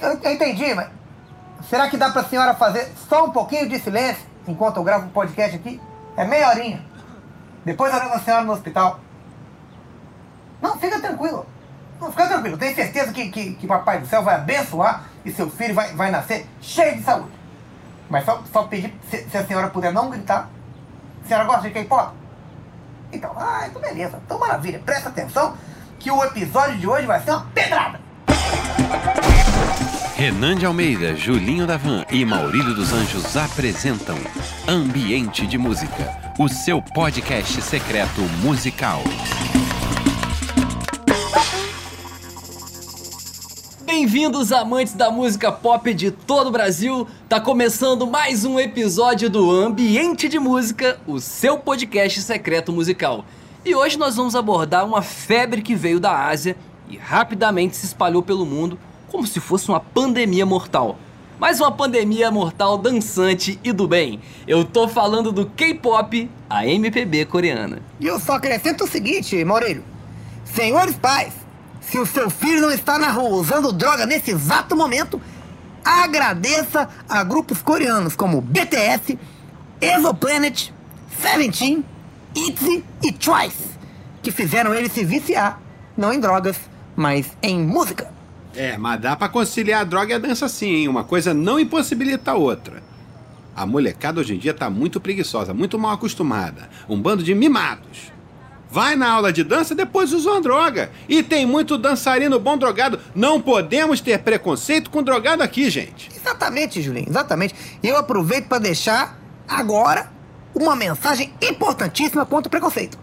eu, eu- entendi, mas será que dá pra senhora fazer só um pouquinho de silêncio enquanto eu gravo um podcast aqui? É meia horinha. Depois eu levo a senhora no hospital. Não, fica tranquilo. Não, fica tranquilo. Tenho certeza que, que, que Papai do Céu vai abençoar e seu filho vai, vai nascer cheio de saúde. Mas só, só pedir se, se a senhora puder não gritar. A senhora gosta de K-pop? Então, ah, então beleza. Então maravilha. Presta atenção que o episódio de hoje vai ser uma pedrada. Renan de Almeida, Julinho Davan e Maurílio dos Anjos apresentam Ambiente de Música, o seu podcast secreto musical. Bem-vindos, amantes da música pop de todo o Brasil. Tá começando mais um episódio do Ambiente de Música, o seu podcast secreto musical. E hoje nós vamos abordar uma febre que veio da Ásia e rapidamente se espalhou pelo mundo como se fosse uma pandemia mortal. Mas uma pandemia mortal dançante e do bem. Eu tô falando do K-pop, a MPB coreana. E eu só acrescento o seguinte, Maurílio. Senhores pais, se o seu filho não está na rua usando droga nesse exato momento, agradeça a grupos coreanos como BTS, Exoplanet, Seventeen, ITZY e Twice, que fizeram ele se viciar, não em drogas, mas em música. É, mas dá pra conciliar a droga e a dança sim, hein? Uma coisa não impossibilita a outra. A molecada hoje em dia tá muito preguiçosa, muito mal acostumada. Um bando de mimados. Vai na aula de dança, depois usa uma droga. E tem muito dançarino bom drogado. Não podemos ter preconceito com drogado aqui, gente. Exatamente, Julinho, exatamente. E eu aproveito para deixar agora uma mensagem importantíssima contra o preconceito.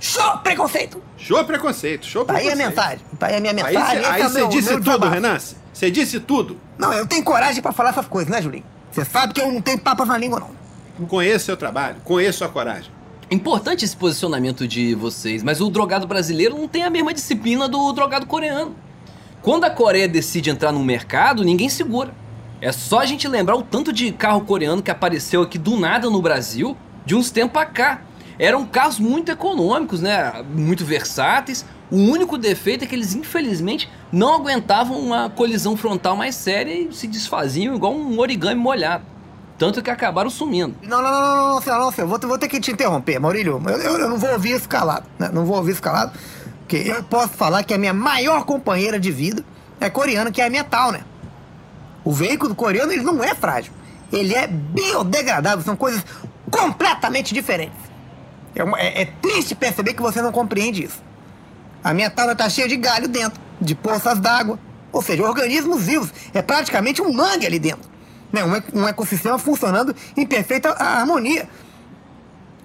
Show preconceito! Show preconceito, show Tá aí a preconceito. mensagem. Tá aí a minha Aí mensagem. aí é você meu- disse meu tudo. Renan. Você disse tudo. Não, eu tenho coragem pra falar essas coisas, né, Julinho? Você sabe que eu não tenho papas na língua, não. Conheço seu trabalho, conheço sua coragem. Importante esse posicionamento de vocês, mas o drogado brasileiro não tem a mesma disciplina do drogado coreano. Quando a Coreia decide entrar no mercado, ninguém segura. É só a gente lembrar o tanto de carro coreano que apareceu aqui do nada no Brasil, de uns tempos pra cá. Eram carros muito econômicos, né? Muito versáteis. O único defeito é que eles, infelizmente, não aguentavam uma colisão frontal mais séria e se desfaziam igual um origami molhado. Tanto que acabaram sumindo. Não, não, não, não, não, senhor, não, senhor. Vou, vou ter que te interromper, Maurílio. Eu, eu- eu não vou ouvir isso calado, né? Não vou ouvir isso calado. Porque eu posso falar que a minha maior companheira de vida é coreana, que é a minha tal, né? O veículo coreano, ele não é frágil. Ele é biodegradável. São coisas completamente diferentes. É, é- é triste perceber que você não compreende isso. A minha tábua tá cheia de galho dentro, de poças d'água. Ou seja, organismos vivos. É praticamente um mangue ali dentro. Né? Um, um ecossistema funcionando em perfeita harmonia.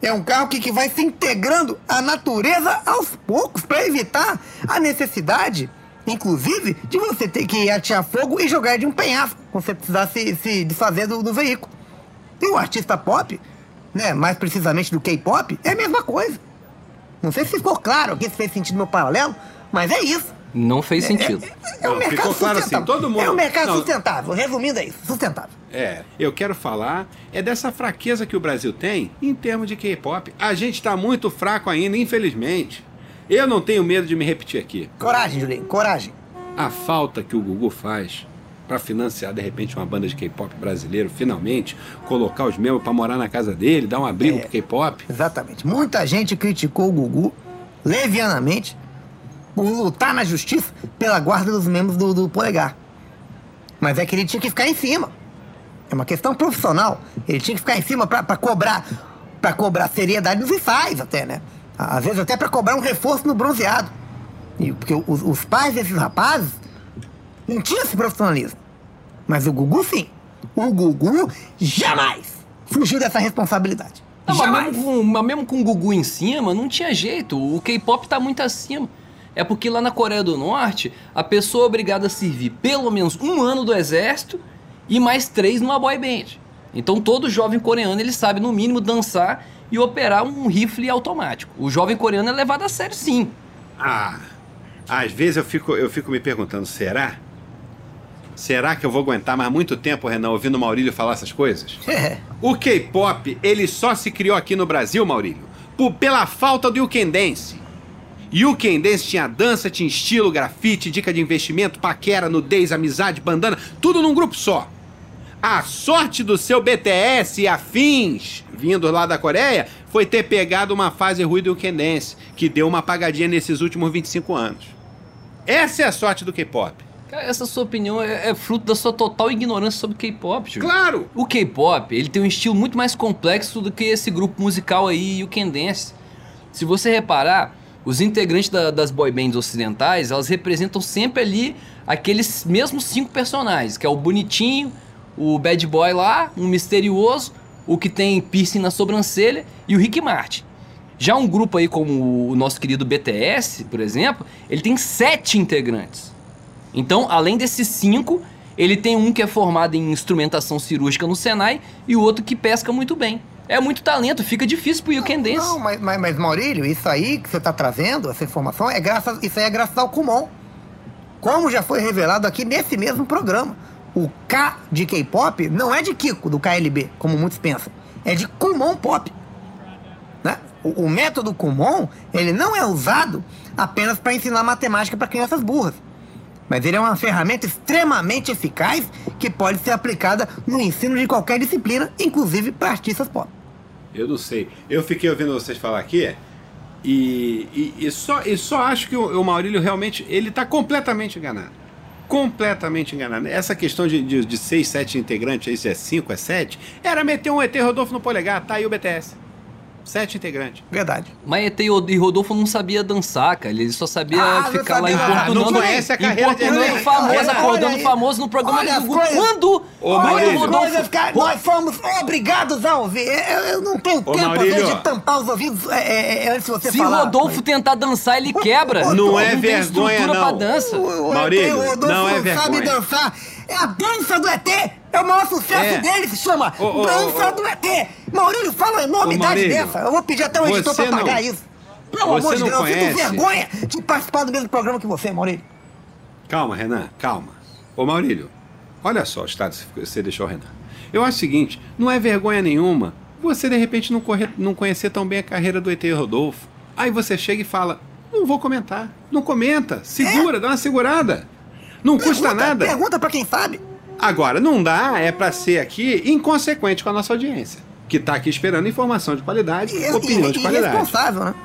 É um carro que, que vai se integrando à natureza aos poucos para evitar a necessidade, inclusive, de você ter que atear fogo e jogar de um penhasco quando você precisar se, se desfazer do, do veículo. E o artista pop, né, mais precisamente do K-pop, é a mesma coisa. Não sei se ficou claro aqui, se fez sentido meu paralelo, mas é isso. Não fez sentido. É um Não, mercado ficou claro assim, sustentável. todo mundo- É um mercado Não. sustentável. Resumindo, é isso. Sustentável. É, eu quero falar é dessa fraqueza que o Brasil tem em termos de K-pop. A gente tá muito fraco ainda, infelizmente. Eu não tenho medo de me repetir aqui. Coragem, Julinho. Coragem. A falta que o Gugu faz pra financiar de repente uma banda de K-pop brasileiro, finalmente, colocar os membros pra morar na casa dele, dar um abrigo É. pro K-pop. Exatamente. Muita gente criticou o Gugu, levianamente, por lutar na justiça pela guarda dos membros do, do polegar. Mas é que ele tinha que ficar em cima. É uma questão profissional. Ele tinha que ficar em cima pra cobrar para cobrar seriedade nos ensaios até, né? Às vezes até pra cobrar um reforço no bronzeado. E, porque os, os pais desses rapazes não tinham esse profissionalismo. Mas o Gugu sim. O Gugu jamais fugiu dessa responsabilidade. Não, mas, jamais. mesmo com, mas mesmo com o Gugu em cima, não tinha jeito. O K-pop tá muito acima. É porque lá na Coreia do Norte, a pessoa é obrigada a servir pelo menos um ano do exército e mais três numa boy band. Então todo jovem coreano ele sabe no mínimo dançar e operar um rifle automático. O jovem coreano é levado a sério sim. Ah, às vezes eu fico, eu fico me perguntando, será? Será que eu vou aguentar mais muito tempo, Renan, ouvindo o Maurílio falar essas coisas? É. O K-pop, ele só se criou aqui no Brasil, Maurílio, por- pela falta do You Can Dance. E o Ken Dance tinha dança, tinha estilo, grafite, dica de investimento, paquera, nudez, amizade, bandana, tudo num grupo só. A sorte do seu BTS e afins, vindo lá da Coreia, foi ter pegado uma fase ruim do Ken Dance, que deu uma apagadinha nesses últimos 25 anos. Essa é a sorte do K-pop. Cara, essa sua opinião é, é fruto da sua total ignorância sobre K-pop, Júlio. Claro! O K-pop, ele tem um estilo muito mais complexo do que esse grupo musical aí o Dance. Se você reparar, os integrantes da- das boy bands ocidentais, elas representam sempre ali aqueles mesmos cinco personagens, que é o bonitinho, o bad boy lá, um misterioso, o que tem piercing na sobrancelha e o Rick Martin. Já um grupo aí como o nosso querido BTS, por exemplo, ele tem sete integrantes. Então, além desses cinco, ele tem um que é formado em instrumentação cirúrgica no Senai e o outro que pesca muito bem. É muito talento, fica difícil pro You Can Dance. Não, mas, mas, mas, Maurílio, isso aí que você está trazendo, essa informação, é graças, isso aí é graças ao Kumon. Como já foi revelado aqui nesse mesmo programa. O K de K-pop não é de Kiko, do KLB, como muitos pensam. É de Kumon Pop. Né? O, o método Kumon, ele não é usado apenas para ensinar matemática para crianças burras. Mas ele é uma ferramenta extremamente eficaz que pode ser aplicada no ensino de qualquer disciplina, inclusive para artistas pop. Eu não sei. Eu fiquei ouvindo vocês falar aqui e, e, e só, e só acho que o, o Maurílio realmente ele está completamente enganado. Completamente enganado. Essa questão de, de, de seis, sete integrantes, aí se é cinco, é sete, era meter um ET Rodolfo no polegar, tá aí o BTS. Sete integrantes. Verdade. Mas ET e Rodolfo não sabia dançar, cara. Ele só sabia Ah, não ficar lá importunando, Ah, não conhece a carreira importunando famoso, acordando famoso no programa Olha do Gugu. Quando? Ô, quando o Olha, Rodolfo... que nós fomos obrigados a ouvir. Eu, eu não tenho Ô, tempo, às Maurílio. vezes, de tampar os ouvidos é, é, é, antes de você Se falar. Rodolfo tentar dançar, ele quebra. Não é tem vergonha, estrutura não. pra dança. O- o Maurílio, o não é sabe vergonha. dançar. É a dança do ET. É o maior sucesso É. dele, se chama Ô, ô, Dança ô, do ET. Maurílio, fala a enormidade Maurílio, dessa. Eu vou pedir até o editor pra pagar não- isso. Pelo você amor de Deus, eu sinto vergonha de participar do mesmo programa que você, Maurílio. Calma, Renan, calma. Ô Maurílio, olha só o estado que você deixou o Renan. Eu acho o seguinte, não é vergonha nenhuma você de repente não, correr, não conhecer tão bem a carreira do ET Rodolfo. Aí você chega e fala, não vou comentar. Não comenta, segura, dá uma segurada. Não custa Pergunta- nada. Pergunta pra quem sabe. Agora, não dá é pra ser aqui inconsequente com a nossa audiência, que tá aqui esperando informação de qualidade, E, opinião e, de qualidade. irresponsável, né?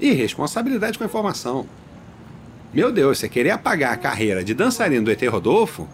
E responsabilidade com a informação. Meu Deus, você querer apagar a carreira de dançarino do ET Rodolfo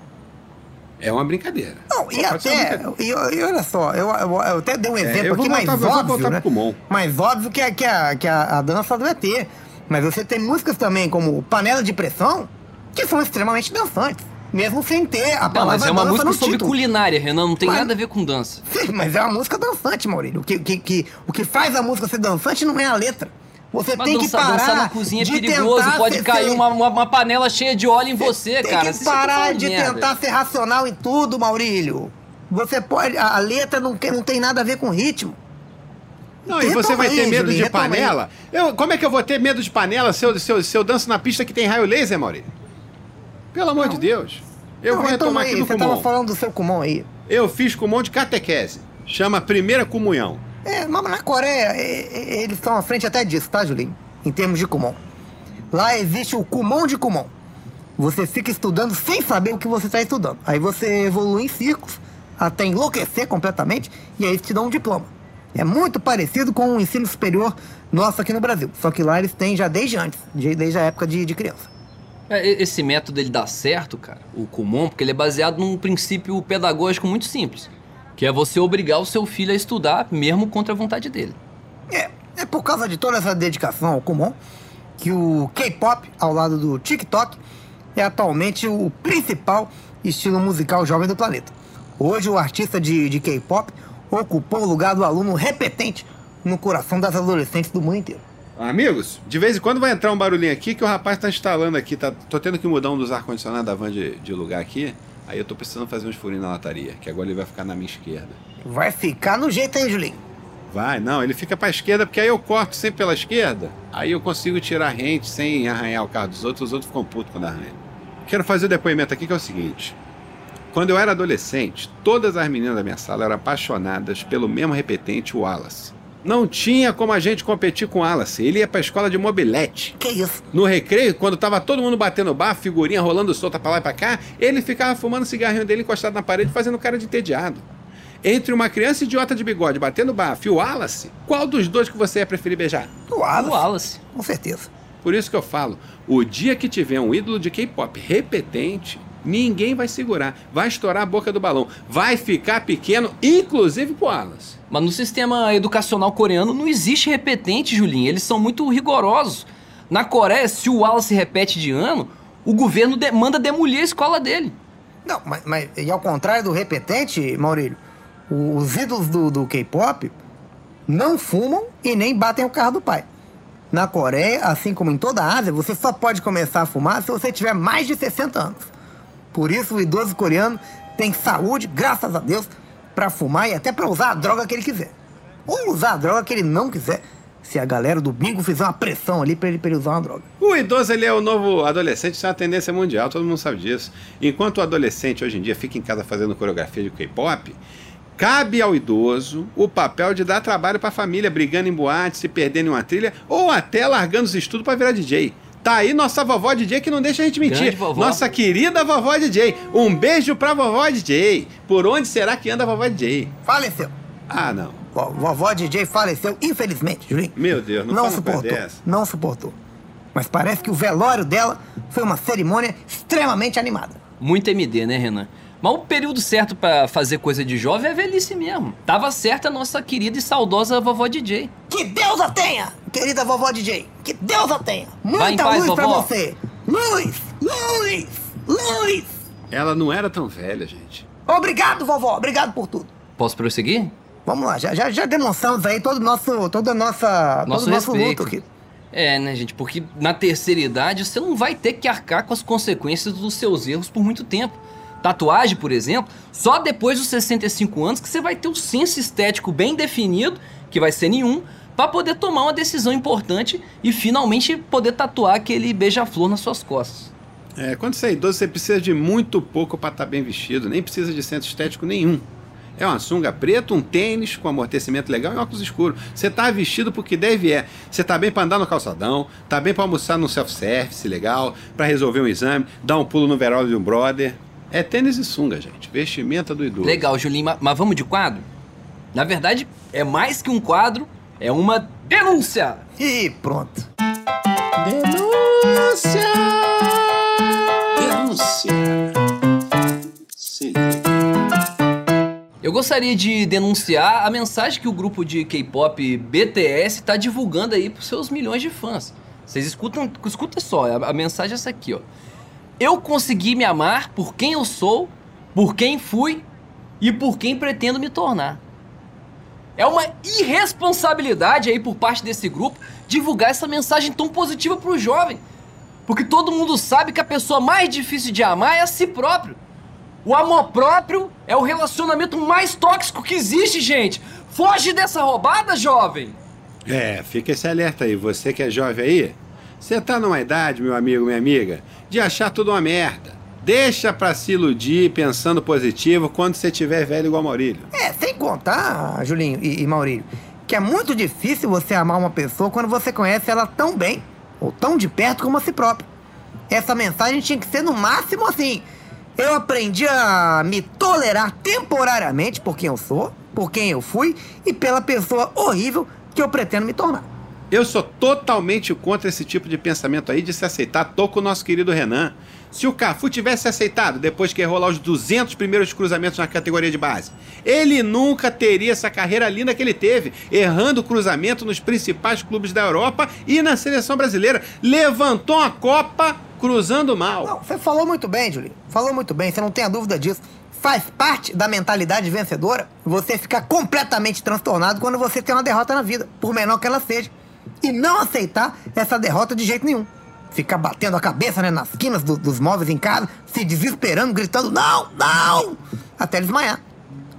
é uma brincadeira. Não, e uma até, e, e olha só, eu, eu, eu até dei um exemplo eu vou aqui mais óbvio, né? Mais óbvio que, a- que, a, que a, a dança do ET. Mas você tem músicas também como Panela de Pressão, que são extremamente dançantes. Mesmo sem ter a Não, palavra mas é uma dança música sobre título. culinária, Renan. Não tem Mas- nada a ver com dança. Sim, mas é uma música dançante, Maurílio. O que, que, que- o que faz a música ser dançante não é a letra. Você Mas tem que dançar, parar dançar na cozinha é de perigoso. tentar Pode ser- cair uma, uma, uma panela cheia de óleo em você, tem cara. que Você tá parar de merda. tentar ser racional em tudo, Maurílio. Você pode. A a letra não, não tem nada a ver com ritmo. Não, e você vai ter medo de panela? Eu, como é que eu vou ter medo de panela se eu, se eu, se eu danço na pista que tem raio laser, Maurício? Pelo amor de Deus. Eu Não, vou retoma retomar aí, aqui no Você tava Kumon. falando do seu Kumon aí. Eu fiz Kumon de catequese. Chama Primeira Comunhão. É, mas na Coreia, eles estão à frente até disso, tá, Julinho? Em termos de Kumon. Lá existe o Kumon de Kumon. Você fica estudando sem saber o que você está estudando. Aí você evolui em círculos até enlouquecer completamente e aí eles te dão um diploma. É muito parecido com o ensino superior nosso aqui no Brasil. Só que lá eles têm já desde antes, de- desde a época de, de criança. É, Esse método ele dá certo, cara, o Kumon, porque ele é baseado num princípio pedagógico muito simples, que é você obrigar o seu filho a estudar mesmo contra a vontade dele. É, é por causa de toda essa dedicação ao Kumon que o K-pop, ao lado do TikTok, é atualmente o principal estilo musical jovem do planeta. Hoje, o artista de, de K-pop ocupou o lugar do aluno repetente no coração das adolescentes do mundo inteiro. Amigos, de vez em quando vai entrar um barulhinho aqui que o rapaz tá instalando aqui. Tá, tô tendo que mudar um dos ar-condicionados da van de, de lugar aqui. Aí eu tô precisando fazer uns furinhos na lataria, que agora ele vai ficar na minha esquerda. Vai ficar no jeito aí, Julinho. Vai, não, ele fica pra esquerda, porque aí eu corto sempre pela esquerda. Aí eu consigo tirar rente sem arranhar o carro dos outros, os outros ficam putos quando arranham. Quero fazer o depoimento aqui que é o seguinte. Quando eu era adolescente, todas as meninas da minha sala eram apaixonadas pelo mesmo repetente, o Wallace. Não tinha como a gente competir com o Wallace. Ele ia pra escola de mobilete. Que isso? No recreio, quando tava todo mundo batendo bar, figurinha rolando solta pra lá e pra cá, ele ficava fumando o cigarrinho dele encostado na parede, fazendo cara de entediado. Entre uma criança idiota de bigode batendo bafo e o Wallace, qual dos dois que você ia preferir beijar? O Wallace. O Wallace. Com certeza. Por isso que eu falo, o dia que tiver um ídolo de K-pop repetente, ninguém vai segurar, vai estourar a boca do balão, vai ficar pequeno, inclusive pro Wallace. Mas no sistema educacional coreano não existe repetente, Julinho. Eles são muito rigorosos. Na Coreia, se o Wallace repete de ano, o governo de- manda demolir a escola dele. Não, mas, mas e ao contrário do repetente, Maurílio, os ídolos do, do K-pop não fumam e nem batem o carro do pai. Na Coreia, assim como em toda a Ásia, você só pode começar a fumar se você tiver mais de 60 anos. Por isso, o idoso coreano tem saúde, graças a Deus, para fumar e até para usar a droga que ele quiser. Ou usar a droga que ele não quiser, se a galera do bingo fizer uma pressão ali para ele, pra ele usar uma droga. O idoso ele é o novo adolescente, isso é uma tendência mundial, todo mundo sabe disso. Enquanto o adolescente hoje em dia fica em casa fazendo coreografia de K-pop, cabe ao idoso o papel de dar trabalho pra família, brigando em boate, se perdendo em uma trilha, ou até largando os estudos pra virar DJ. Tá aí nossa vovó DJ que não deixa a gente mentir. Nossa querida vovó DJ. Um beijo pra vovó DJ. Por onde será que anda a vovó DJ? Faleceu. Ah, não. Vo- Vovó DJ faleceu, infelizmente, Julinho. Meu Deus, não, não suportou. Não suportou. Mas parece que o velório dela foi uma cerimônia extremamente animada. Muito MD, né, Renan? Mas o período certo pra fazer coisa de jovem é velhice mesmo. Tava certa a nossa querida e saudosa vovó DJ. Que Deus a tenha, querida vovó DJ. Que Deus a tenha. Muita paz, luz pra vovó. você. Luz, luz, luz. Ela não era tão velha, gente. Obrigado, vovó. Obrigado por tudo. Posso prosseguir? Vamos lá, já, já, já demonstramos aí todo o nosso, toda a nossa, Nosso todo o nosso respeito. luto aqui. É, né, gente? Porque na terceira idade você não vai ter que arcar com as consequências dos seus erros por muito tempo. Tatuagem, por exemplo, só depois dos 65 anos que você vai ter o senso estético bem definido, que vai ser nenhum, pra poder tomar uma decisão importante e finalmente poder tatuar aquele beija-flor nas suas costas. É, quando você é idoso, você precisa de muito pouco para estar bem vestido, nem precisa de centro estético nenhum. É uma sunga preta, um tênis com amortecimento legal e óculos escuro. Você tá vestido porque deve é. Você tá bem para andar no calçadão, tá bem para almoçar no self-service legal, para resolver um exame, dar um pulo no verão de um brother. É tênis e sunga, gente. Vestimenta do idoso. Legal, Julinho, ma- mas vamos de quadro? Na verdade, é mais que um quadro, é uma denúncia! E pronto. Denúncia! Denúncia! Sim. Eu gostaria de denunciar a mensagem que o grupo de K-pop BTS está divulgando aí para seus milhões de fãs. Vocês escutam, escuta só, a, a mensagem é essa aqui, ó. Eu consegui me amar por quem eu sou, por quem fui e por quem pretendo me tornar. É uma irresponsabilidade aí por parte desse grupo divulgar essa mensagem tão positiva pro jovem. Porque todo mundo sabe que a pessoa mais difícil de amar é a si próprio. O amor próprio é o relacionamento mais tóxico que existe, gente. Foge dessa roubada, jovem. É, fica esse alerta aí. Você que é jovem aí, você tá numa idade, meu amigo, minha amiga, de achar tudo uma merda. Deixa pra se iludir pensando positivo quando você tiver velho igual Maurílio. É, sem contar, Julinho e, e Maurílio, que é muito difícil você amar uma pessoa quando você conhece ela tão bem, ou tão de perto como a si próprio. Essa mensagem tinha que ser no máximo assim. Eu aprendi a me tolerar temporariamente por quem eu sou, por quem eu fui e pela pessoa horrível que eu pretendo me tornar. Eu sou totalmente contra esse tipo de pensamento aí de se aceitar. Tô com o nosso querido Renan. Se o Cafu tivesse aceitado depois que errou lá os 200 primeiros cruzamentos na categoria de base, ele nunca teria essa carreira linda que ele teve, errando cruzamento nos principais clubes da Europa e na seleção brasileira. Levantou a Copa cruzando mal. Não, você falou muito bem, Julinho. Falou muito bem, você não tenha dúvida disso. Faz parte da mentalidade vencedora você ficar completamente transtornado quando você tem uma derrota na vida, por menor que ela seja. E não aceitar essa derrota de jeito nenhum. Ficar batendo a cabeça né, nas quinas do- dos móveis em casa, se desesperando, gritando não, não, até desmaiar.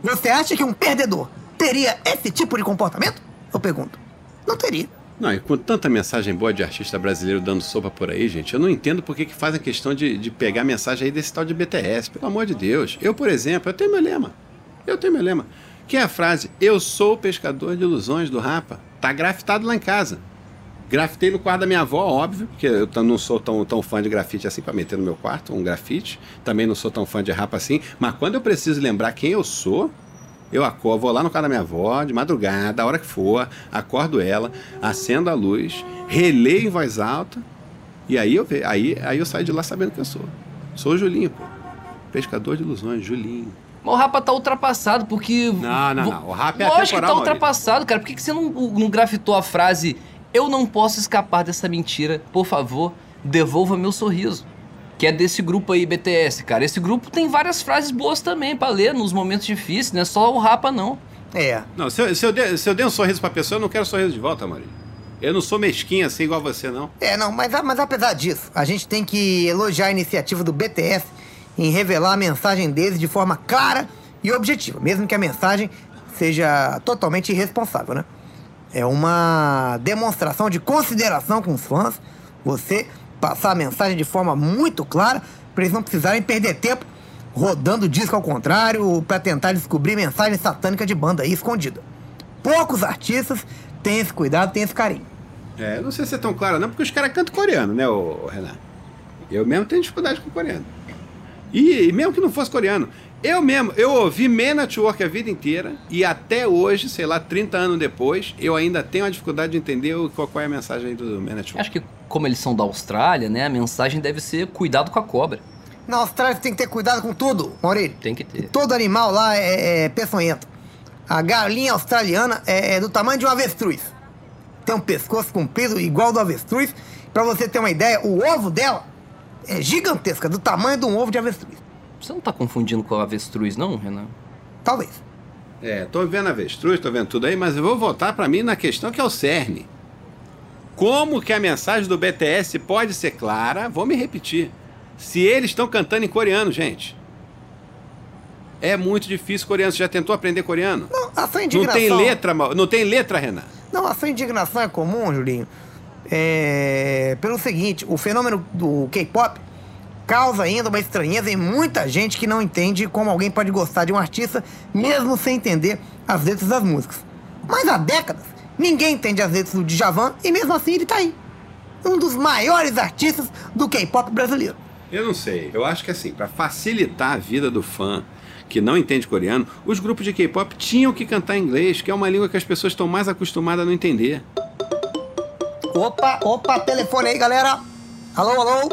Você acha que um perdedor teria esse tipo de comportamento? Eu pergunto. Não teria. Não, e com tanta mensagem boa de artista brasileiro dando sopa por aí, gente, eu não entendo por que, que fazem questão de, de pegar mensagem aí desse tal de BTS. Pelo amor de Deus. Eu, por exemplo, eu tenho meu lema. Eu tenho meu lema. que é a frase Eu sou o pescador de ilusões do Rapa. Tá grafitado lá em casa. Grafitei no quarto da minha avó, óbvio, porque eu não sou tão, tão fã de grafite assim para meter no meu quarto, um grafite. Também não sou tão fã de rapa assim. Mas quando eu preciso lembrar quem eu sou, eu acordo, vou lá no quarto da minha avó, de madrugada, a hora que for, acordo ela, acendo a luz, releio em voz alta, e aí eu, aí, aí eu saio de lá sabendo quem eu sou. Sou o Julinho, pô. Pescador de ilusões, Julinho. Mas o Rapa tá ultrapassado, porque. Não, não, não. O rap é Lógico que tá Maurício. ultrapassado, cara. Por que, que você não, não grafitou a frase Eu não posso escapar dessa mentira, por favor, devolva meu sorriso? Que é desse grupo aí, BTS, cara. Esse grupo tem várias frases boas também pra ler nos momentos difíceis, não é só o Rapa, não. É. Não, se eu, se, eu der, se eu der um sorriso pra pessoa, eu não quero sorriso de volta, Maurício. Eu não sou mesquinho assim igual você, não. É, não, mas, mas apesar disso, a gente tem que elogiar a iniciativa do BTS em revelar a mensagem deles de forma clara e objetiva, mesmo que a mensagem seja totalmente irresponsável, né? É uma demonstração de consideração com os fãs, você passar a mensagem de forma muito clara, para eles não precisarem perder tempo rodando disco ao contrário para tentar descobrir mensagem satânica de banda aí escondida. Poucos artistas têm esse cuidado, têm esse carinho. É, não sei se é tão claro, não, porque os caras cantam coreano, né, Renan? Eu mesmo tenho dificuldade com coreano. E, e mesmo que não fosse coreano, eu mesmo, eu ouvi Man Network a vida inteira e até hoje, sei lá, 30 anos depois, eu ainda tenho a dificuldade de entender o- qual, qual é a mensagem do Man Network. Acho que, como eles são da Austrália, né, a mensagem deve ser cuidado com a cobra. Na Austrália você tem que ter cuidado com tudo, Maurílio. Tem que ter. Todo animal lá é, é peçonhento. A galinha australiana é, é do tamanho de um avestruz. Tem um pescoço comprido igual do avestruz. Pra você ter uma ideia, o ovo dela é gigantesca, do tamanho de um ovo de avestruz. Você não tá confundindo com a avestruz, não, Renan? Talvez. É, tô vendo avestruz, tô vendo tudo aí, mas eu vou voltar pra mim na questão que é o cerne. Como que a mensagem do BTS pode ser clara? Vou me repetir. Se eles estão cantando em coreano, gente. É muito difícil coreano. Você já tentou aprender coreano? Não, a sua Não indignação... tem letra, não tem letra, Renan. Não, a sua indignação é comum, Julinho. É, pelo seguinte, o fenômeno do K-pop causa ainda uma estranheza em muita gente que não entende como alguém pode gostar de um artista mesmo sem entender as letras das músicas. Mas há décadas, ninguém entende as letras do Djavan e mesmo assim ele tá aí. Um dos maiores artistas do K-pop brasileiro. Eu não sei. Eu acho que assim, pra facilitar a vida do fã que não entende coreano, os grupos de K-pop tinham que cantar em inglês, que é uma língua que as pessoas estão mais acostumadas a não entender. Opa, opa, telefone aí, galera. Alô, alô.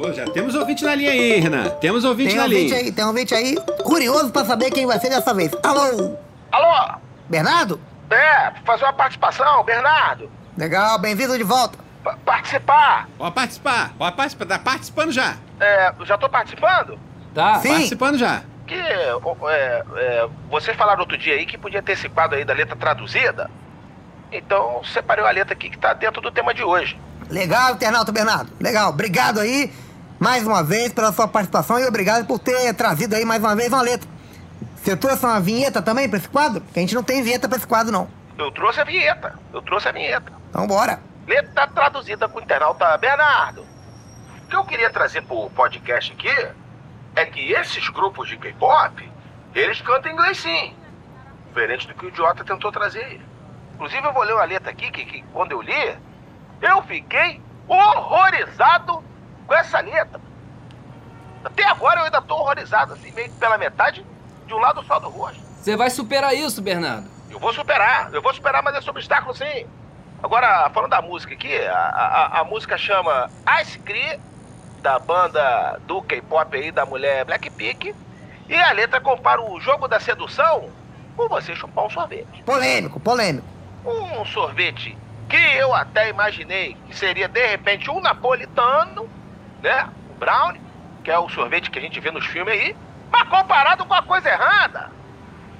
Alô, já temos ouvinte na linha aí, Renan. Temos ouvinte Tem um na ouvinte linha. aí, tem um ouvinte aí. Curioso pra saber quem vai ser dessa vez. Alô, Alô? Bernardo? É, fazer uma participação, Bernardo. Legal, bem-vindo de volta. Pa- participar. Ó, participar. Ó, participar. Tá participando já. É, já tô participando? Tá? Sim. Participando já. Que é, é, vocês falaram outro dia aí que podia ter esse quadro aí da letra traduzida. Então, separei a letra aqui que tá dentro do tema de hoje. Legal, internauta Bernardo. Legal, obrigado aí mais uma vez pela sua participação e obrigado por ter trazido aí mais uma vez uma letra. Você trouxe uma vinheta também pra esse quadro? Porque a gente não tem vinheta pra esse quadro, não. Eu trouxe a vinheta. Eu trouxe a vinheta. Então bora. Letra traduzida com o internauta Bernardo. O que eu queria trazer pro podcast aqui é que esses grupos de K-pop, eles cantam inglês sim. Diferente do que o idiota tentou trazer aí. Inclusive eu vou ler uma letra aqui que, que quando eu li, eu fiquei horrorizado com essa letra. Até agora eu ainda tô horrorizado, assim, meio que pela metade de um lado só do rosto. Você vai superar isso, Bernardo. Eu vou superar, eu vou superar, mas esse obstáculo sim. Agora, falando da música aqui, a, a, a música chama Ice Cream, da banda do K-pop aí, da mulher Blackpink. E a letra compara o jogo da sedução com você chupar um sorvete. Polêmico, polêmico. Um sorvete que eu até imaginei que seria de repente um napolitano, né? O brownie, que é o sorvete que a gente vê nos filmes aí, mas comparado com a coisa errada.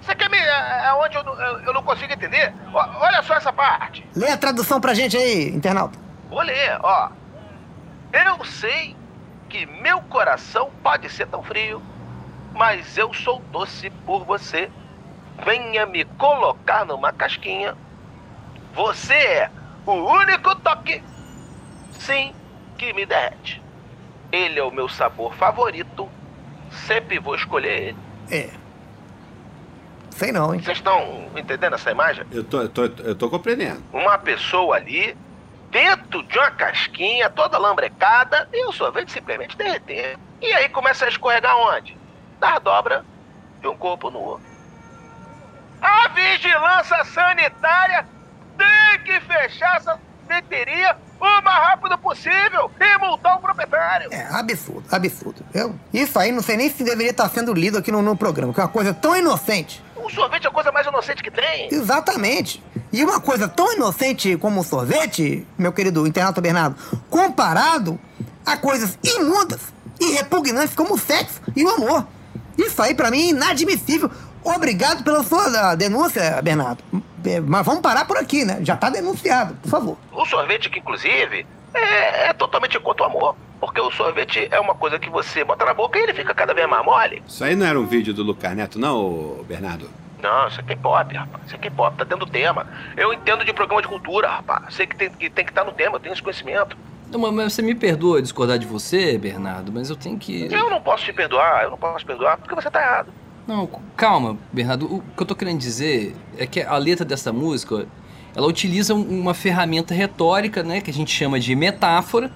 Você quer me. É é onde eu, não- eu, eu não consigo entender? Ó, olha só essa parte. Lê a tradução pra gente aí, internauta. Vou ler, ó. Eu sei que meu coração pode ser tão frio, mas eu sou doce por você. Venha me colocar numa casquinha. Você é o único toque, sim, que me derrete. Ele é o meu sabor favorito. Sempre vou escolher ele. É. Sei não, hein? Vocês estão entendendo essa imagem? Eu tô, eu tô, eu tô compreendendo. Uma pessoa ali, dentro de uma casquinha, toda lambrecada, e o sorvete simplesmente derreter. E aí começa a escorregar onde? Da dobra de um corpo nu. A vigilância sanitária tem que fechar essa sorveteria o mais rápido possível e multar o proprietário. É absurdo, absurdo. Eu, isso aí não sei nem se deveria estar sendo lido aqui no, no programa, que é uma coisa tão inocente. O sorvete é a coisa mais inocente que tem. Exatamente. E uma coisa tão inocente como o sorvete, meu querido internauta Bernardo, comparado a coisas imundas e repugnantes como o sexo e o amor. Isso aí pra mim é inadmissível. Obrigado pela sua denúncia, Bernardo. É, mas vamos parar por aqui, né? Já tá denunciado, por favor. O sorvete que, inclusive, é, é totalmente contra o amor. Porque o sorvete é uma coisa que você bota na boca e ele fica cada vez mais mole. Isso aí não era um vídeo do Lucas Neto, não, Bernardo? Não, isso aqui é pop, rapaz. Isso aqui é pop, tá dentro do tema. Eu entendo de programa de cultura, rapaz. Sei que tem que, tem que estar no tema, eu tenho esse conhecimento. Não, mas você me perdoa discordar de você, Bernardo, mas eu tenho que. Eu não posso te perdoar, eu não posso te perdoar porque você tá errado. Não, calma, Bernardo. O que eu tô querendo dizer é que a letra dessa música, ela utiliza uma ferramenta retórica, né, que a gente chama de metáfora,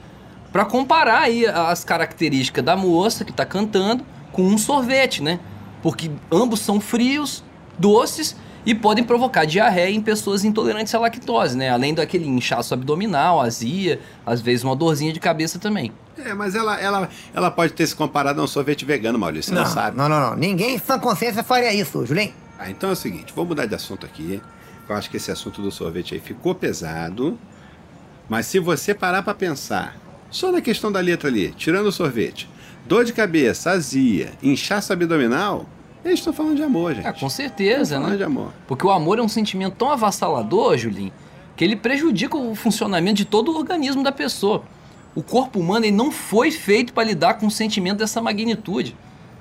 para comparar aí as características da moça que tá cantando com um sorvete, né? Porque ambos são frios, doces e podem provocar diarreia em pessoas intolerantes à lactose, né? Além daquele inchaço abdominal, azia, às vezes uma dorzinha de cabeça também. É, mas ela, ela, ela pode ter se comparado a um sorvete vegano, Maurício, você não, não sabe. Não, não, não. Ninguém sã consciência faria isso, Julinho. Ah, então é o seguinte, vou mudar de assunto aqui. Eu acho que esse assunto do sorvete aí ficou pesado. Mas se você parar para pensar só na questão da letra ali, tirando o sorvete, dor de cabeça, azia, inchaço abdominal, eles estão falando de amor, gente. Ah, com certeza, falando né? de amor. Porque o amor é um sentimento tão avassalador, Julinho, que ele prejudica o funcionamento de todo o organismo da pessoa. O corpo humano ele não foi feito para lidar com um sentimento dessa magnitude.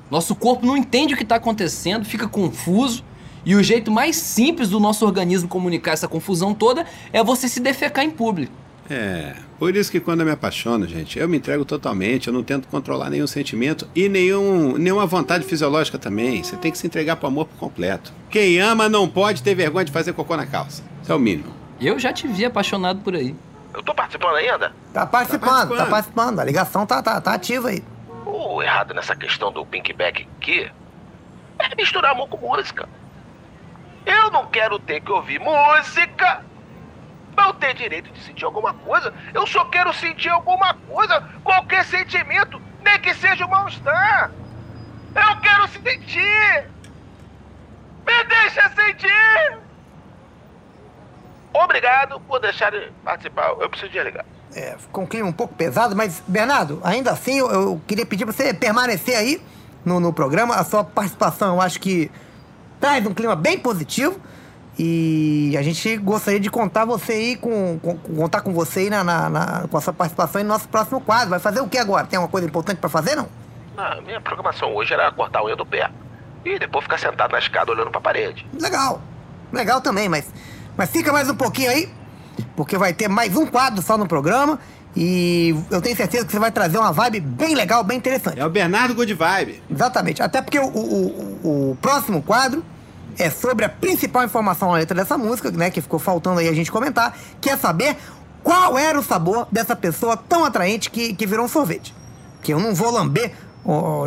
Nosso corpo não entende o que está acontecendo, fica confuso. E o jeito mais simples do nosso organismo comunicar essa confusão toda é você se defecar em público. É, por isso que quando eu me apaixono, gente, eu me entrego totalmente, eu não tento controlar nenhum sentimento e nenhum, nenhuma vontade fisiológica também. Você tem que se entregar pro amor por completo. Quem ama não pode ter vergonha de fazer cocô na calça. Isso é o mínimo. Eu já te vi apaixonado por aí. Eu tô participando ainda? Tá participando, tá participando. participando. A ligação tá, tá, tá ativa aí. O errado nessa questão do pinkback aqui é misturar amor com música. Eu não quero ter que ouvir música pra eu ter direito de sentir alguma coisa. Eu só quero sentir alguma coisa, qualquer sentimento, nem que seja o mal-estar. Eu quero sentir. Me deixa sentir. Obrigado por deixar de participar. Eu preciso desligar. É, ficou um clima um pouco pesado, mas, Bernardo, ainda assim, eu, eu queria pedir pra você permanecer aí no, no programa. A sua participação, eu acho que traz um clima bem positivo. E a gente gostaria de contar você aí com, com- contar com você aí na, na- na- com a sua participação em nosso próximo quadro. Vai fazer o que agora? Tem uma coisa importante pra fazer, não? A minha programação hoje era cortar a unha do pé. E depois ficar sentado na escada olhando pra parede. Legal. Legal também, mas, mas fica mais um pouquinho aí, porque vai ter mais um quadro só no programa. E eu tenho certeza que você vai trazer uma vibe bem legal, bem interessante. É o Bernardo Good Vibe. Exatamente. Até porque o, o- o- próximo quadro é sobre a principal informação na letra dessa música, né? Que ficou faltando aí a gente comentar, que é saber qual era o sabor dessa pessoa tão atraente que, que virou um sorvete. Que eu não vou lamber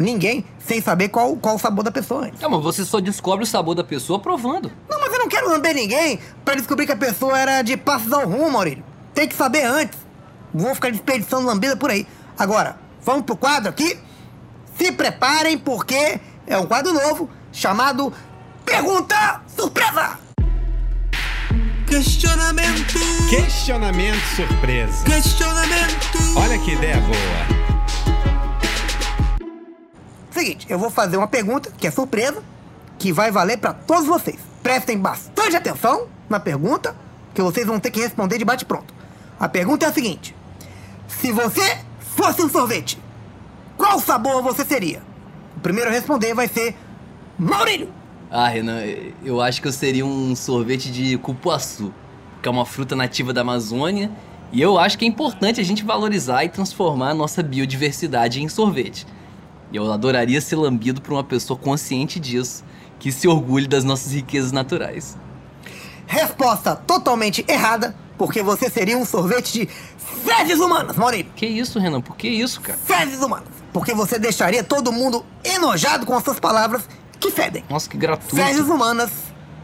ninguém sem saber qual, qual o sabor da pessoa antes. É, mas você só descobre o sabor da pessoa provando. Não, mas eu não quero lamber ninguém pra descobrir que a pessoa era de Passos ao Rumo, Maurílio. Tem que saber antes. Vou ficar desperdiçando lambida por aí. Agora, vamos pro quadro aqui. Se preparem, porque é um quadro novo chamado Pergunta Surpresa! Questionamento, Questionamento surpresa. questionamento. Olha que ideia boa. Seguinte, eu vou fazer uma pergunta que é surpresa, que vai valer pra todos vocês. Prestem bastante atenção na pergunta, que vocês vão ter que responder de bate-pronto. A pergunta é a seguinte: Se você fosse um sorvete, qual sabor você seria? O primeiro a responder vai ser Maurílio. Ah, Renan, eu acho que eu seria um sorvete de cupuaçu, que é uma fruta nativa da Amazônia, e eu acho que é importante a gente valorizar e transformar a nossa biodiversidade em sorvete. E eu adoraria ser lambido por uma pessoa consciente disso, que se orgulhe das nossas riquezas naturais. Resposta totalmente errada, porque você seria um sorvete de fezes humanas, Maurílio. Que isso, Renan? Por que isso, cara? Fezes humanas. Porque você deixaria todo mundo enojado com as suas palavras que fedem. Nossa, que gratuito. Fezes humanas,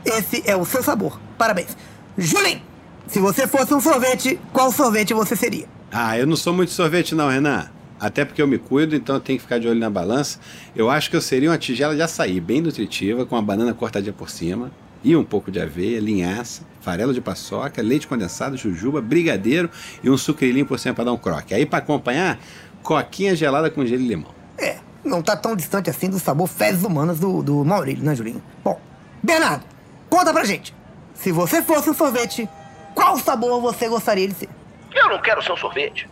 esse é o seu sabor. Parabéns. Julinho, se você fosse um sorvete, qual sorvete você seria? Ah, eu não sou muito sorvete não, Renan. Até porque eu me cuido, então eu tenho que ficar de olho na balança. Eu acho que eu seria uma tigela de açaí, bem nutritiva, com a banana cortadinha por cima, e um pouco de aveia, linhaça, farelo de paçoca, leite condensado, jujuba, brigadeiro e um sucrilhinho por cima para dar um croque. Aí para acompanhar, coquinha gelada com gelo e limão. É, não tá tão distante assim do sabor fezes humanas do, do Maurílio, né, Julinho? Bom, Bernardo, conta pra gente. Se você fosse um sorvete, qual sabor você gostaria de ser? Eu não quero seu sorvete.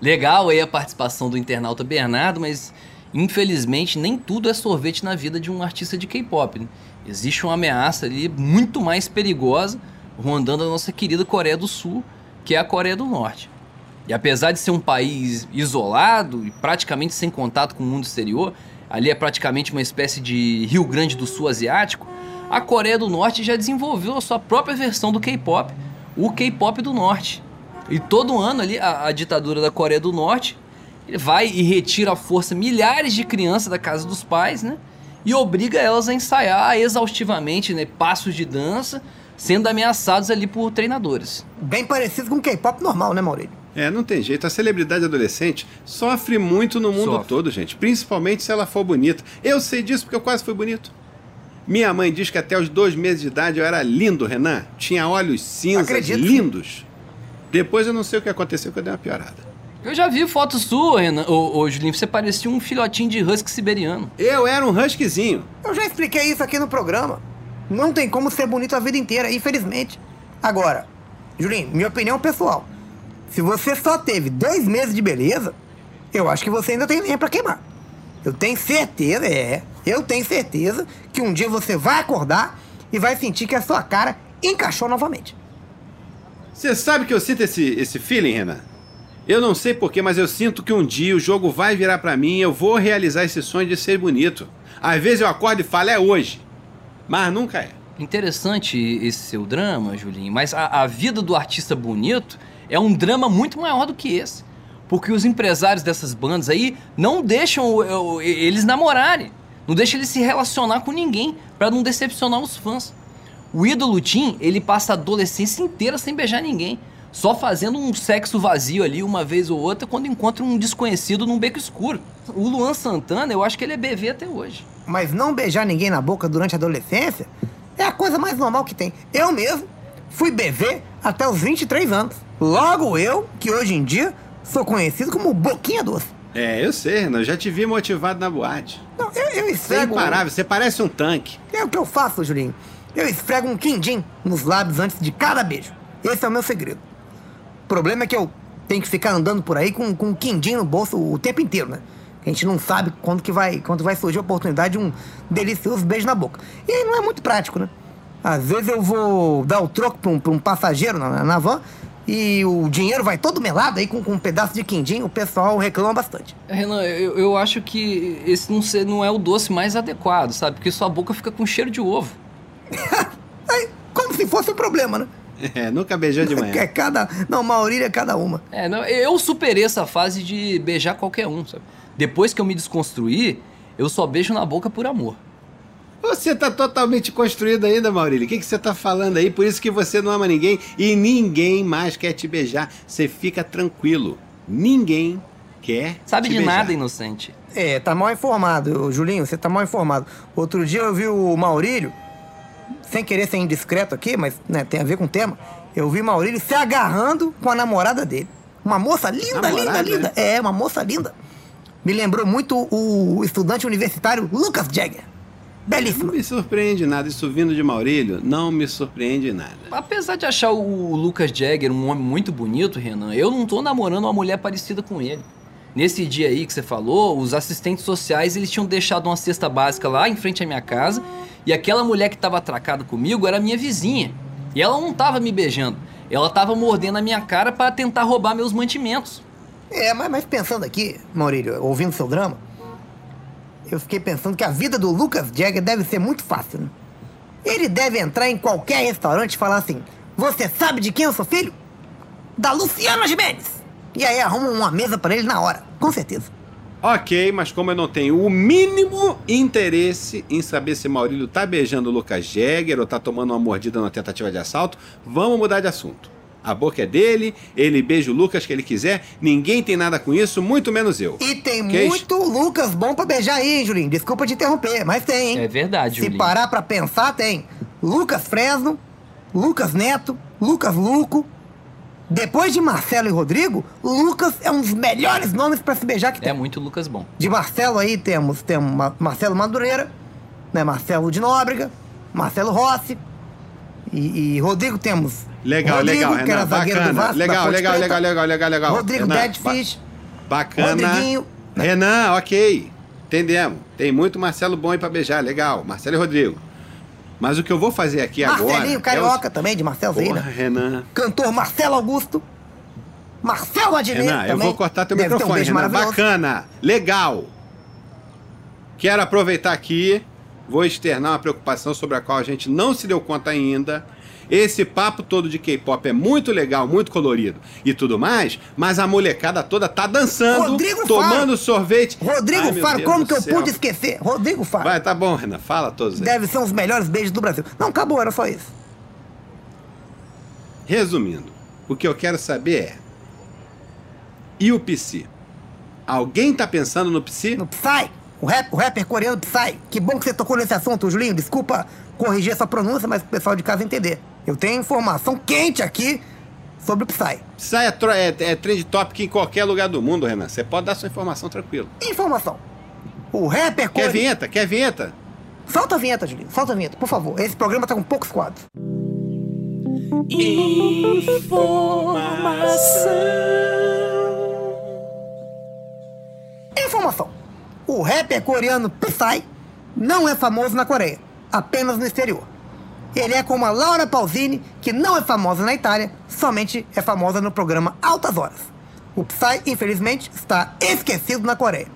Legal aí a participação do internauta Bernardo, mas infelizmente nem tudo é sorvete na vida de um artista de K-pop. né? Existe uma ameaça ali muito mais perigosa rondando a nossa querida Coreia do Sul, que é a Coreia do Norte. E apesar de ser um país isolado e praticamente sem contato com o mundo exterior, ali é praticamente uma espécie de Rio Grande do Sul asiático, a Coreia do Norte já desenvolveu a sua própria versão do K-pop, o K-pop do Norte. E todo ano ali a, a ditadura da Coreia do Norte ele vai e retira à força milhares de crianças da casa dos pais, né? E obriga elas a ensaiar exaustivamente, né, passos de dança, sendo ameaçados ali por treinadores. Bem parecido com o K-pop normal, né, Maurílio? É, não tem jeito. A celebridade adolescente sofre muito no mundo Sofre. todo, gente. Principalmente se ela for bonita. Eu sei disso porque eu quase fui bonito. Minha mãe diz que até os dois meses de idade eu era lindo, Renan. Tinha olhos cinzas Acredito. lindos. Depois eu não sei o que aconteceu que eu dei uma piorada. Eu já vi foto sua, Renan, ô, ô Julinho, você parecia um filhotinho de husky siberiano. Eu era um huskyzinho. Eu já expliquei isso aqui no programa. Não tem como ser bonito a vida inteira, infelizmente. Agora, Julinho, minha opinião pessoal. Se você só teve dois meses de beleza, eu acho que você ainda tem lenha pra queimar. Eu tenho certeza, é. Eu tenho certeza que um dia você vai acordar e vai sentir que a sua cara encaixou novamente. Você sabe que eu sinto esse, esse feeling, Renan? Eu não sei porquê, mas eu sinto que um dia o jogo vai virar pra mim e eu vou realizar esse sonho de ser bonito. Às vezes eu acordo e falo, é hoje. Mas nunca é. Interessante esse seu drama, Julinho, mas a, a vida do artista bonito é um drama muito maior do que esse. Porque os empresários dessas bandas aí não deixam eles namorarem, não deixam eles se relacionar com ninguém pra não decepcionar os fãs. O ídolo Tim, ele passa a adolescência inteira sem beijar ninguém, só fazendo um sexo vazio ali uma vez ou outra quando encontra um desconhecido num beco escuro. O Luan Santana, eu acho que ele é BV até hoje. Mas não beijar ninguém na boca durante a adolescência é a coisa mais normal que tem. Eu mesmo fui BV até os 23 anos. Logo eu, que hoje em dia sou conhecido como Boquinha Doce. É, eu sei, Renan. Eu já te vi motivado na boate. Não, eu, eu Você é imparável, você parece um tanque. É o que eu faço, Julinho. Eu esfrego um quindim nos lábios antes de cada beijo. Esse é o meu segredo. O problema é que eu tenho que ficar andando por aí com, com um quindim no bolso o tempo inteiro, né? A gente não sabe quando que vai, quando vai surgir a oportunidade de um delicioso beijo na boca. E aí não é muito prático, né? Às vezes eu vou dar o troco pra um, pra um passageiro na, na van e o dinheiro vai todo melado aí com, com um pedaço de quindim, o pessoal reclama bastante. Renan, eu, eu acho que esse não, ser, não é o doce mais adequado, sabe? Porque sua boca fica com cheiro de ovo. Aí, como se fosse um problema, né? É, nunca beijou de É manhã. cada. Não, Maurília é cada uma. É, não, eu superei essa fase de beijar qualquer um, sabe? Depois que eu me desconstruí, eu só beijo na boca por amor. Você tá totalmente construído ainda, Maurílio. O que, que você tá falando aí? Por isso que você não ama ninguém e ninguém mais quer te beijar. Você fica tranquilo. Ninguém quer Sabe te de beijar. nada, inocente. É, tá mal informado, Julinho, você tá mal informado. Outro dia eu vi o Maurílio, sem querer ser indiscreto aqui, mas né, tem a ver com o tema. Eu vi Maurílio se agarrando com a namorada dele. Uma moça linda, Namorada, linda, linda. É, uma moça linda. Me lembrou muito o estudante universitário Lucas Jagger. Não Belíssimo. me surpreende nada. Isso vindo de Maurílio, não me surpreende nada. Apesar de achar o Lucas Jagger um homem muito bonito, Renan, eu não tô namorando uma mulher parecida com ele. Nesse dia aí que você falou, os assistentes sociais eles tinham deixado uma cesta básica lá em frente à minha casa e aquela mulher que estava atracada comigo era minha vizinha. E ela não tava me beijando, ela tava mordendo a minha cara para tentar roubar meus mantimentos. É, mas, mas pensando aqui, Maurílio, ouvindo seu drama, eu fiquei pensando que a vida do Lucas Jagger deve ser muito fácil, né? Ele deve entrar em qualquer restaurante e falar assim: Você sabe de quem eu sou filho? Da Luciana Gimenez. E aí arruma uma mesa para ele na hora, com certeza. Ok, mas como eu não tenho o mínimo interesse em saber se Maurílio tá beijando o Lucas Jäger ou tá tomando uma mordida na tentativa de assalto, vamos mudar de assunto. A boca é dele, ele beija o Lucas que ele quiser, ninguém tem nada com isso, muito menos eu. E tem muito Lucas bom pra beijar aí, hein, Julinho? Desculpa te interromper, mas tem, hein? É verdade, Se Julinho. parar pra pensar, tem Lucas Fresno, Lucas Neto, Lucas Luco. Depois de Marcelo e Rodrigo, Lucas é um dos melhores nomes pra se beijar que tem. É muito Lucas bom. De Marcelo aí temos, temos Ma- Marcelo Madureira, né? Marcelo de Nóbrega, Marcelo Rossi. E, e Rodrigo temos. Legal, Rodrigo, legal, que era Renan, zagueiro do bacana. Vasco, Legal, legal, Preta. legal, legal, legal, legal. Rodrigo Renan, Deadfish. Bacana. Rodriguinho. né? Renan, ok. Entendemos. Tem muito Marcelo bom aí pra beijar, legal. Marcelo e Rodrigo. Mas o que eu vou fazer aqui agora. Marcelinho, é carioca o... também, de Marcelo Zeina. Renan. Cantor Marcelo Augusto. Marcelo Adnet Renan, eu também. vou cortar teu Deve um microfone, beijo Renan. Bacana, legal. Quero aproveitar aqui, vou externar uma preocupação sobre a qual a gente não se deu conta ainda. Esse papo todo de K-pop é muito legal, muito colorido e tudo mais, mas a molecada toda tá dançando, Rodrigo tomando Faro. sorvete. Rodrigo Ai, Faro, como que eu pude esquecer? Rodrigo Faro. Vai, tá bom, Renan, fala todos aí. Deve ser dos melhores beijos do Brasil. Não, acabou, era só isso. Resumindo, o que eu quero saber é. E o Psy? Alguém tá pensando no Psy? No Psy, o, rap, o rapper coreano Psy. Que bom que você tocou nesse assunto, Julinho. Desculpa corrigir essa pronúncia, mas pro pessoal de casa entender. Eu tenho informação quente aqui sobre o Psy. Psy é, é, é trend topic em qualquer lugar do mundo, Renan. Você pode dar sua informação tranquilo. Informação. O rapper Quer vinheta? Quer vinheta? Solta a vinheta, Julinho. Solta a vinheta, por favor. Esse programa tá com poucos quadros. Informação. O rapper coreano Psy não é famoso na Coreia, apenas no exterior. Ele é como a Laura Pausini, que não é famosa na Itália, somente é famosa no programa Altas Horas. O Psy, infelizmente, está esquecido na Coreia.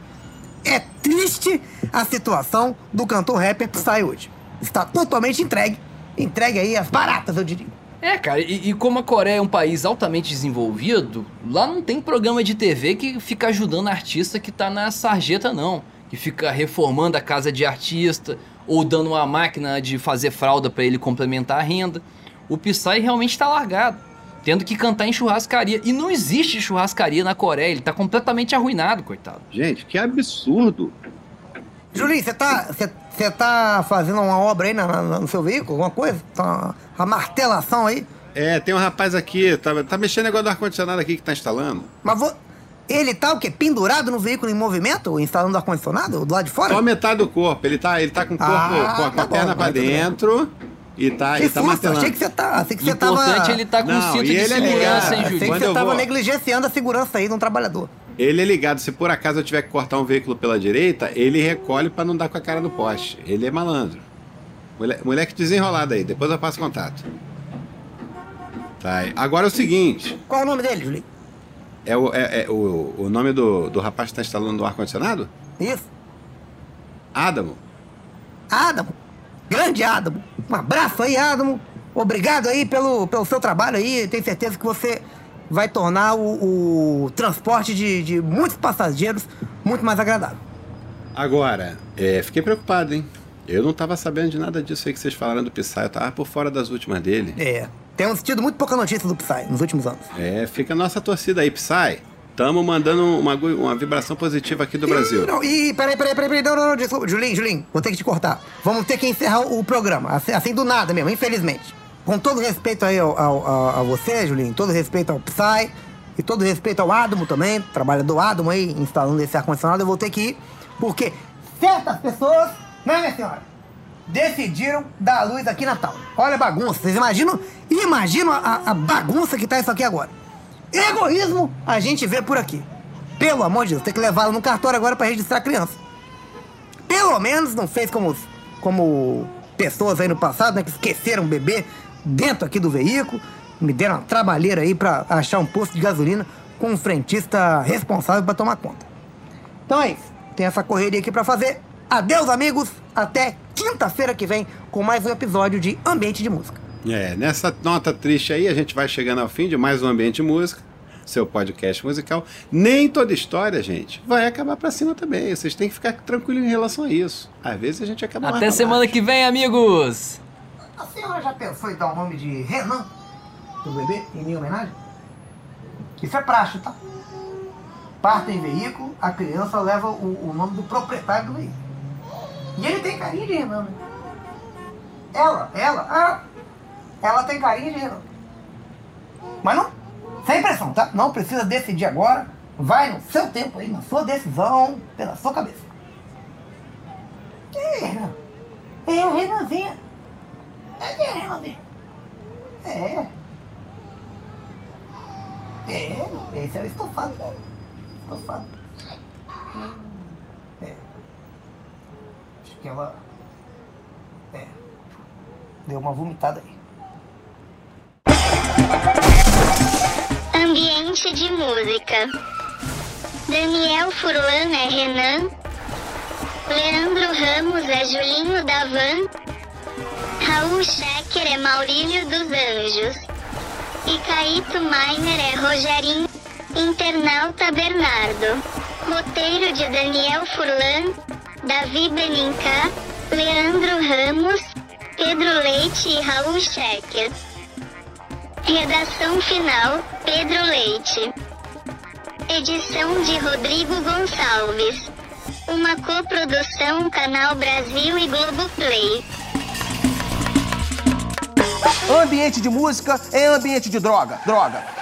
É triste a situação do cantor rapper Psy hoje. Está totalmente entregue, entregue aí às baratas, eu diria. É, cara, e, e como a Coreia é um país altamente desenvolvido, lá não tem programa de TV que fica ajudando artista que tá na sarjeta, não. Que fica reformando a casa de artista ou dando uma máquina de fazer fralda pra ele complementar a renda. O Psy realmente tá largado, tendo que cantar em churrascaria. E não existe churrascaria na Coreia, ele tá completamente arruinado, coitado. Gente, que absurdo. Julinho, você tá, você tá fazendo uma obra aí na- na- no seu veículo, alguma coisa? Tá uma, uma martelação aí? É, tem um rapaz aqui, tá, tá mexendo negócio do ar-condicionado aqui que tá instalando. Mas vo- ele tá o quê? Pendurado no veículo em movimento, instalando ar-condicionado do lado de fora? Só metade do corpo. Ele tá, ele tá com o corpo, Ah, com a, com a tá bom, perna pra tudo bem. dentro e tá, que e tá susto, martelando. achei que você tá. Achei que você tava. importante é ele tá com Não, um cinto de ele é segurança, ligado. hein, Achei Júlio? que Quando você tava vou- negligenciando a segurança aí de um trabalhador. Ele é ligado, se por acaso eu tiver que cortar um veículo pela direita, ele recolhe pra não dar com a cara no poste. Ele é malandro. Mole- Moleque desenrolado aí, depois eu passo contato. Tá, aí. agora é o seguinte, Qual é o nome dele, Julinho? é o, é, é o, o nome do, do rapaz que tá instalando o ar-condicionado? Isso? Adamo. Adamo. Grande Adamo. Um abraço aí, Adamo. Obrigado aí pelo, pelo seu trabalho aí. Tenho certeza que você vai tornar o, o transporte de, de muitos passageiros muito mais agradável. Agora, é, fiquei preocupado, hein? Eu não tava sabendo de nada disso aí que vocês falaram do Psy, eu tava por fora das últimas dele. É. Temos tido muito pouca notícia do Psy nos últimos anos. É, fica a nossa torcida aí, Psy. Tamo mandando uma, uma vibração positiva aqui do Brasil. Ih, não, ih, peraí, peraí, peraí, peraí, não, não, não, desculpa. Julinho, Julinho, vou ter que te cortar. Vamos ter que encerrar o programa, assim, assim do nada mesmo, infelizmente. Com todo respeito aí ao, ao- ao- a você, Julinho, todo respeito ao Psy e todo respeito ao Adamo também, trabalhador Adamo aí, instalando esse ar-condicionado, eu vou ter que ir, porque certas pessoas, né, minha senhora, decidiram dar a luz aqui na Natal. Olha a bagunça, vocês imaginam? Imaginam a, a bagunça que tá isso aqui agora. Egoísmo a gente vê por aqui. Pelo amor de Deus, tem que levá-lo no cartório agora pra registrar a criança. Pelo menos não fez como, como pessoas aí no passado, né, que esqueceram o bebê dentro aqui do veículo. Me deram uma trabalheira aí pra achar um posto de gasolina com um frentista responsável pra tomar conta. Então é isso. Tem essa correria aqui pra fazer. Adeus, amigos. Até quinta-feira que vem com mais um episódio de Ambiente de Música. É, nessa nota triste aí, a gente vai chegando ao fim de mais um Ambiente de Música, seu podcast musical. Nem toda história, gente, vai acabar pra cima também. Vocês têm que ficar tranquilos em relação a isso. Às vezes a gente acaba mais Até semana baixo. que vem, amigos! A senhora já pensou em dar o nome de Renan pro bebê em minha homenagem? Isso é praxe, tá? Parta em veículo, a criança leva o, o nome do proprietário do veículo. E ele tem carinha de Renan, né? Ela, ela, ah, ela tem carinha de Renan. Mas não, sem pressão, tá? Não precisa decidir agora. Vai no seu tempo aí, na sua decisão, pela sua cabeça. É. É o Renanzinho. É, é, Renanzinho. É. É, esse é o estofado. Estofado. É. Acho que ela. É. Deu uma vomitada aí. Ambiente de música. Daniel Furlan é Renan. Leandro Ramos é Julinho da Van. Raul Schecker é Maurílio dos Anjos. E Caíto Miner é Rogerinho. Internauta Bernardo. Roteiro de Daniel Furlan, Davi Benincá, Leandro Ramos, Pedro Leite e Raul Schecker. Redação final: Pedro Leite. Edição de Rodrigo Gonçalves. Uma coprodução Canal Brasil e Globoplay. Ambiente de música é ambiente de droga. Droga.